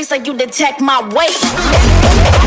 face like you detect my weight.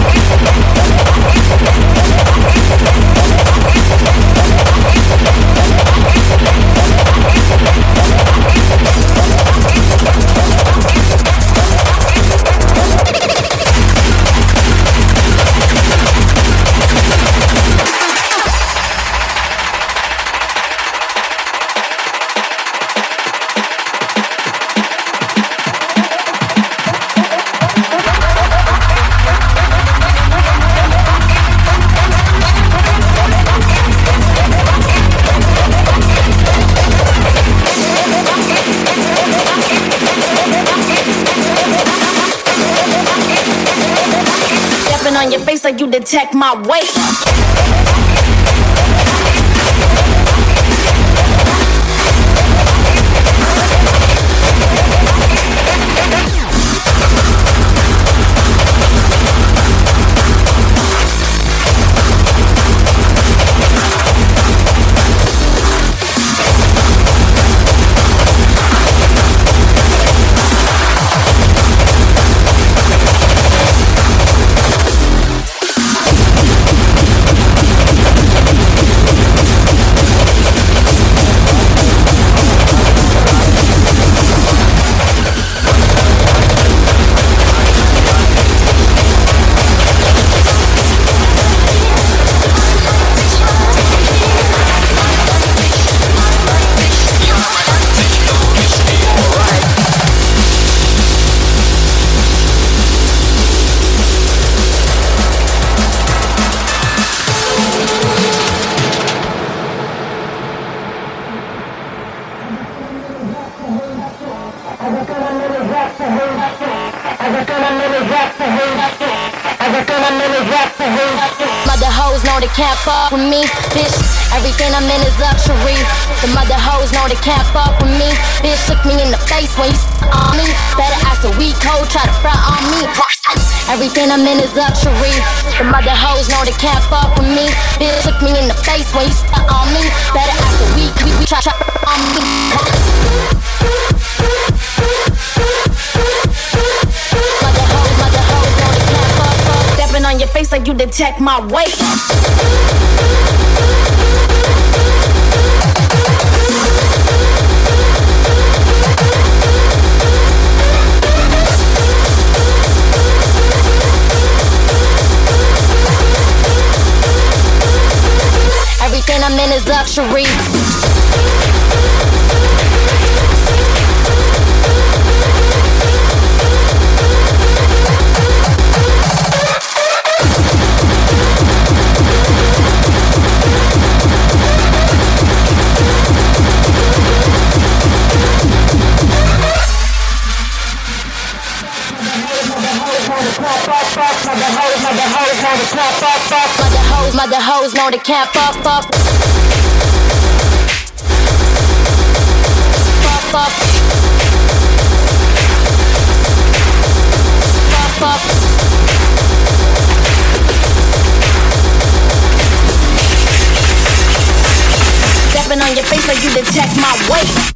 like you detect my weight. Mother hoes know they can't fuck with me, bitch. Everything I'm in is luxury. The mother hoes know they can't fuck with me, bitch. Look me in the face when you on me. Better ask a weak hoe, try to front on me. Everything I'm in is luxury. The mother hoes know they can't fuck with me, bitch. Look me in the face when you on me. Better ask a weak, we, we try, try on me. On your face like you detect my weight. Everything I'm in is luxury. Mother hoes know they can't fuck, fuck. Fuck, fuck. Fuck, fuck. Stepping on your face like you detect my weight.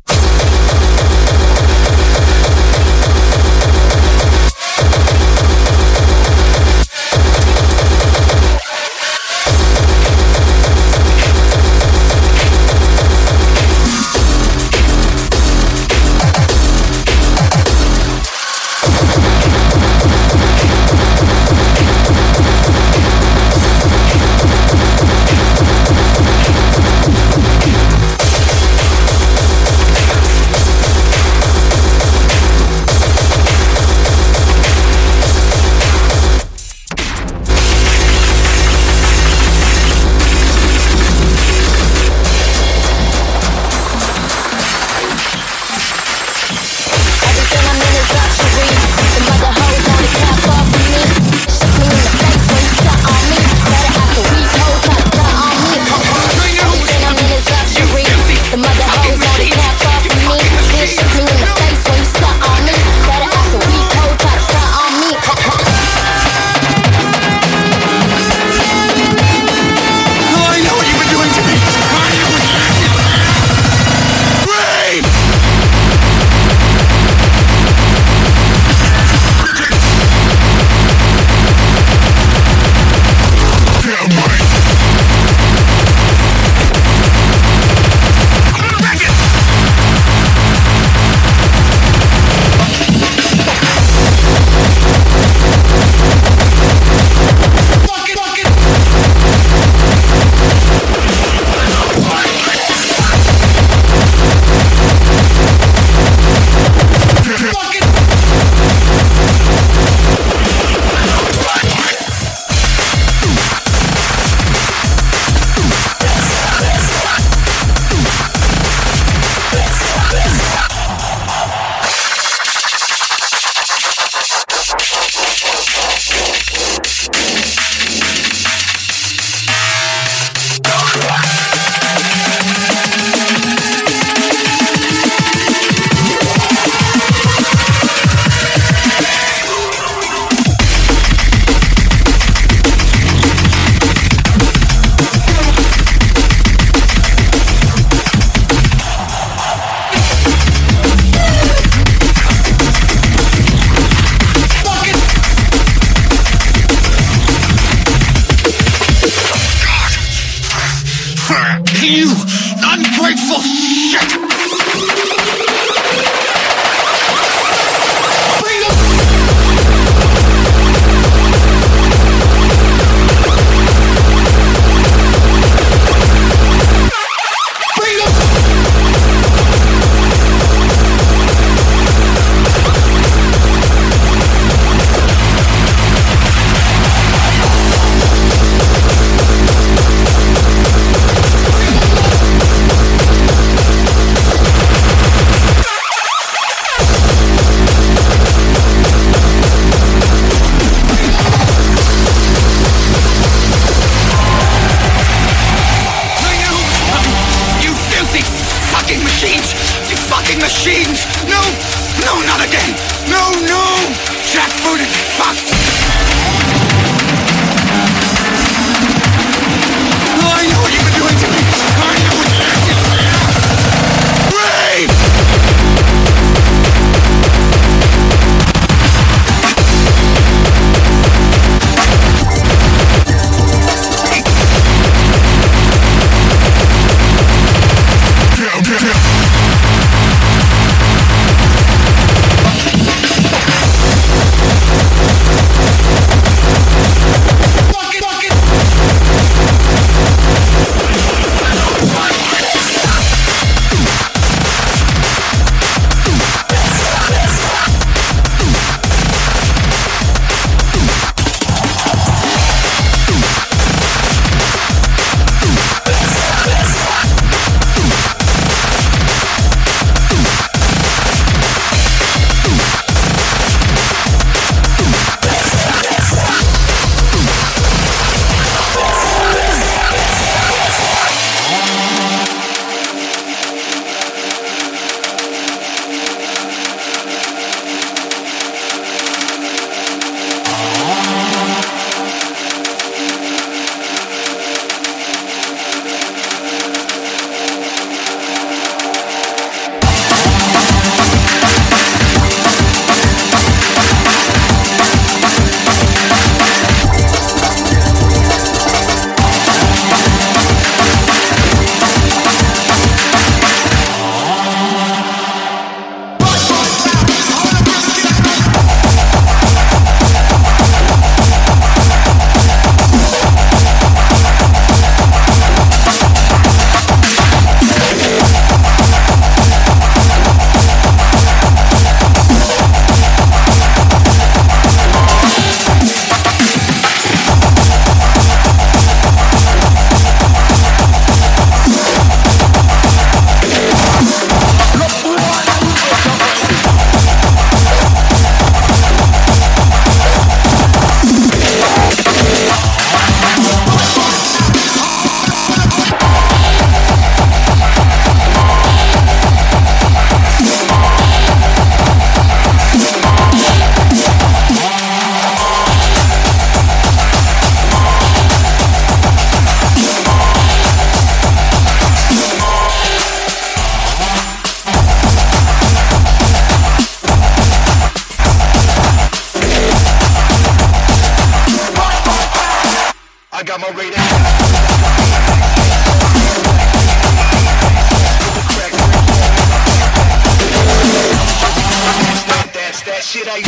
Shit I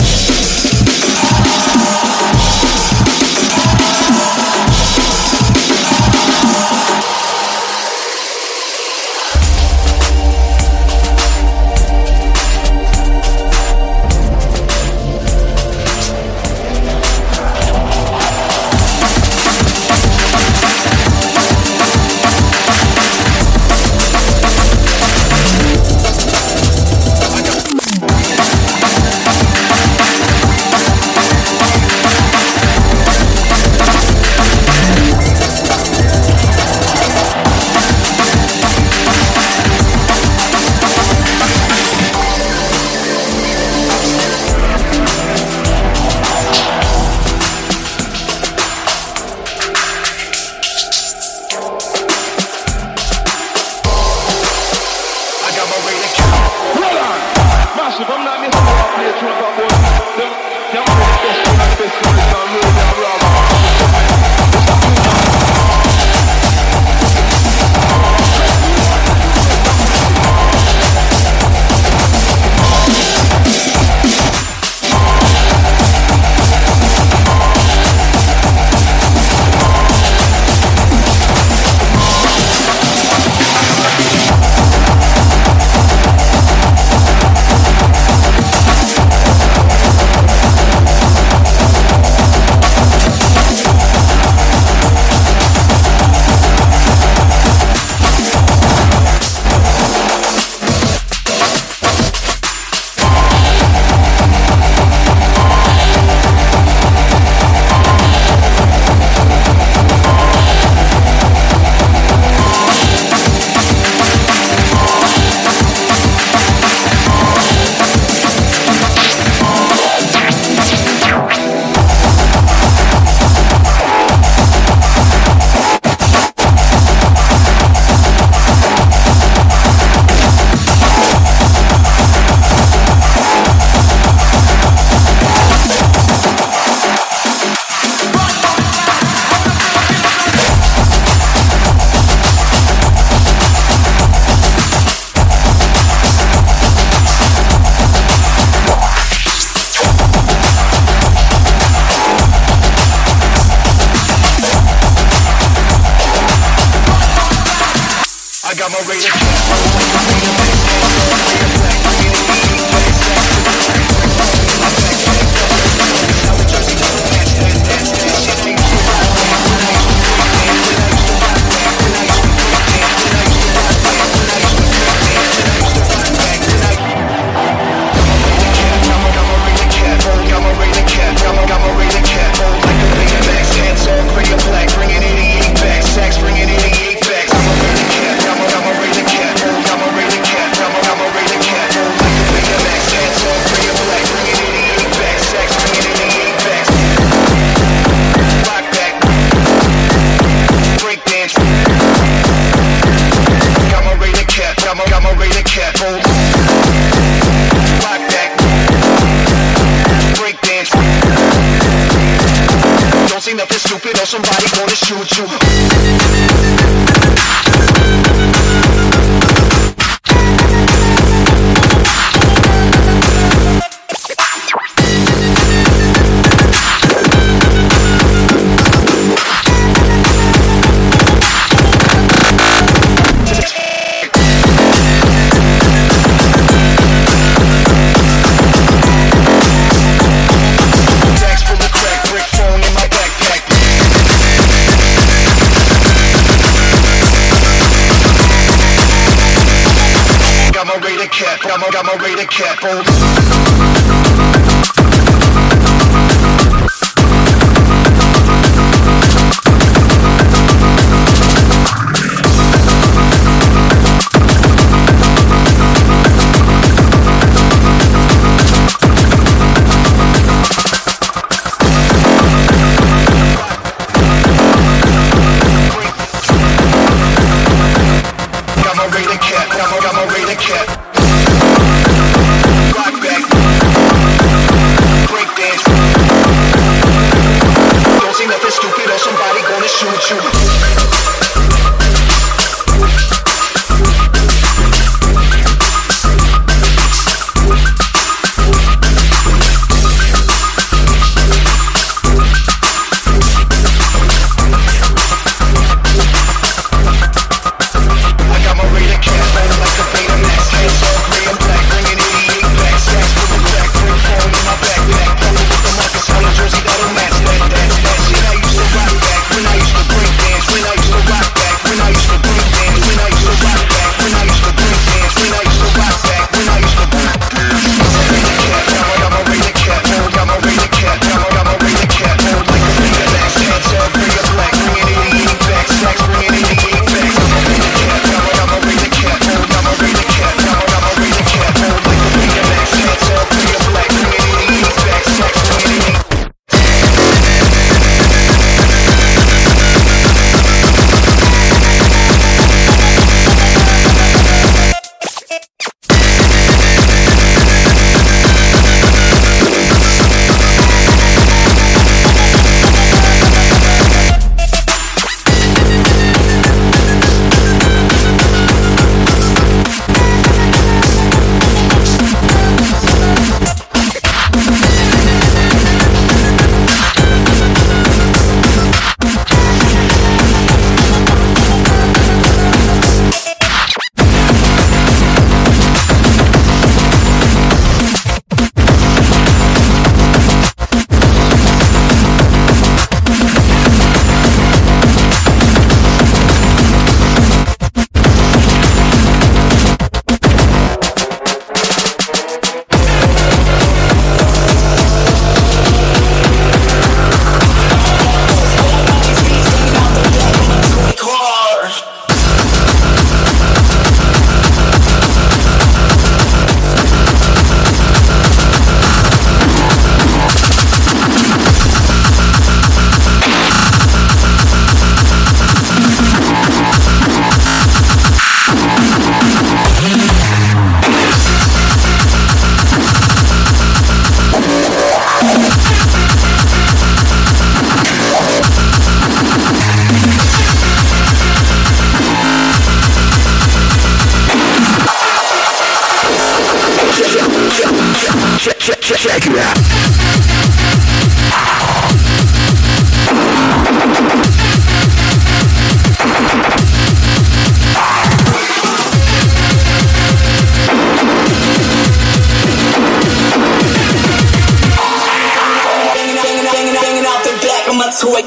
got my, got my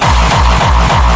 of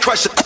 head crusher.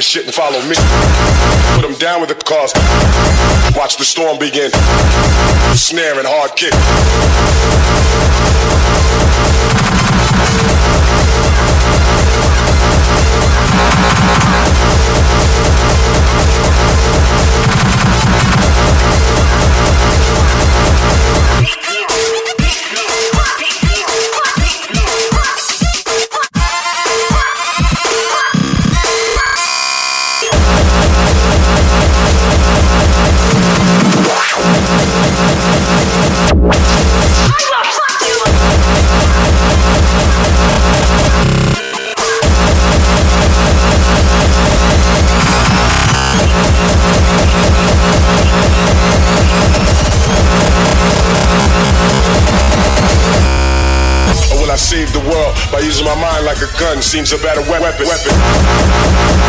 this shit and follow me. Put them down with the cause. Watch the storm begin. Snare and hard kick. using my mind like a gun seems a better weapon. weapon.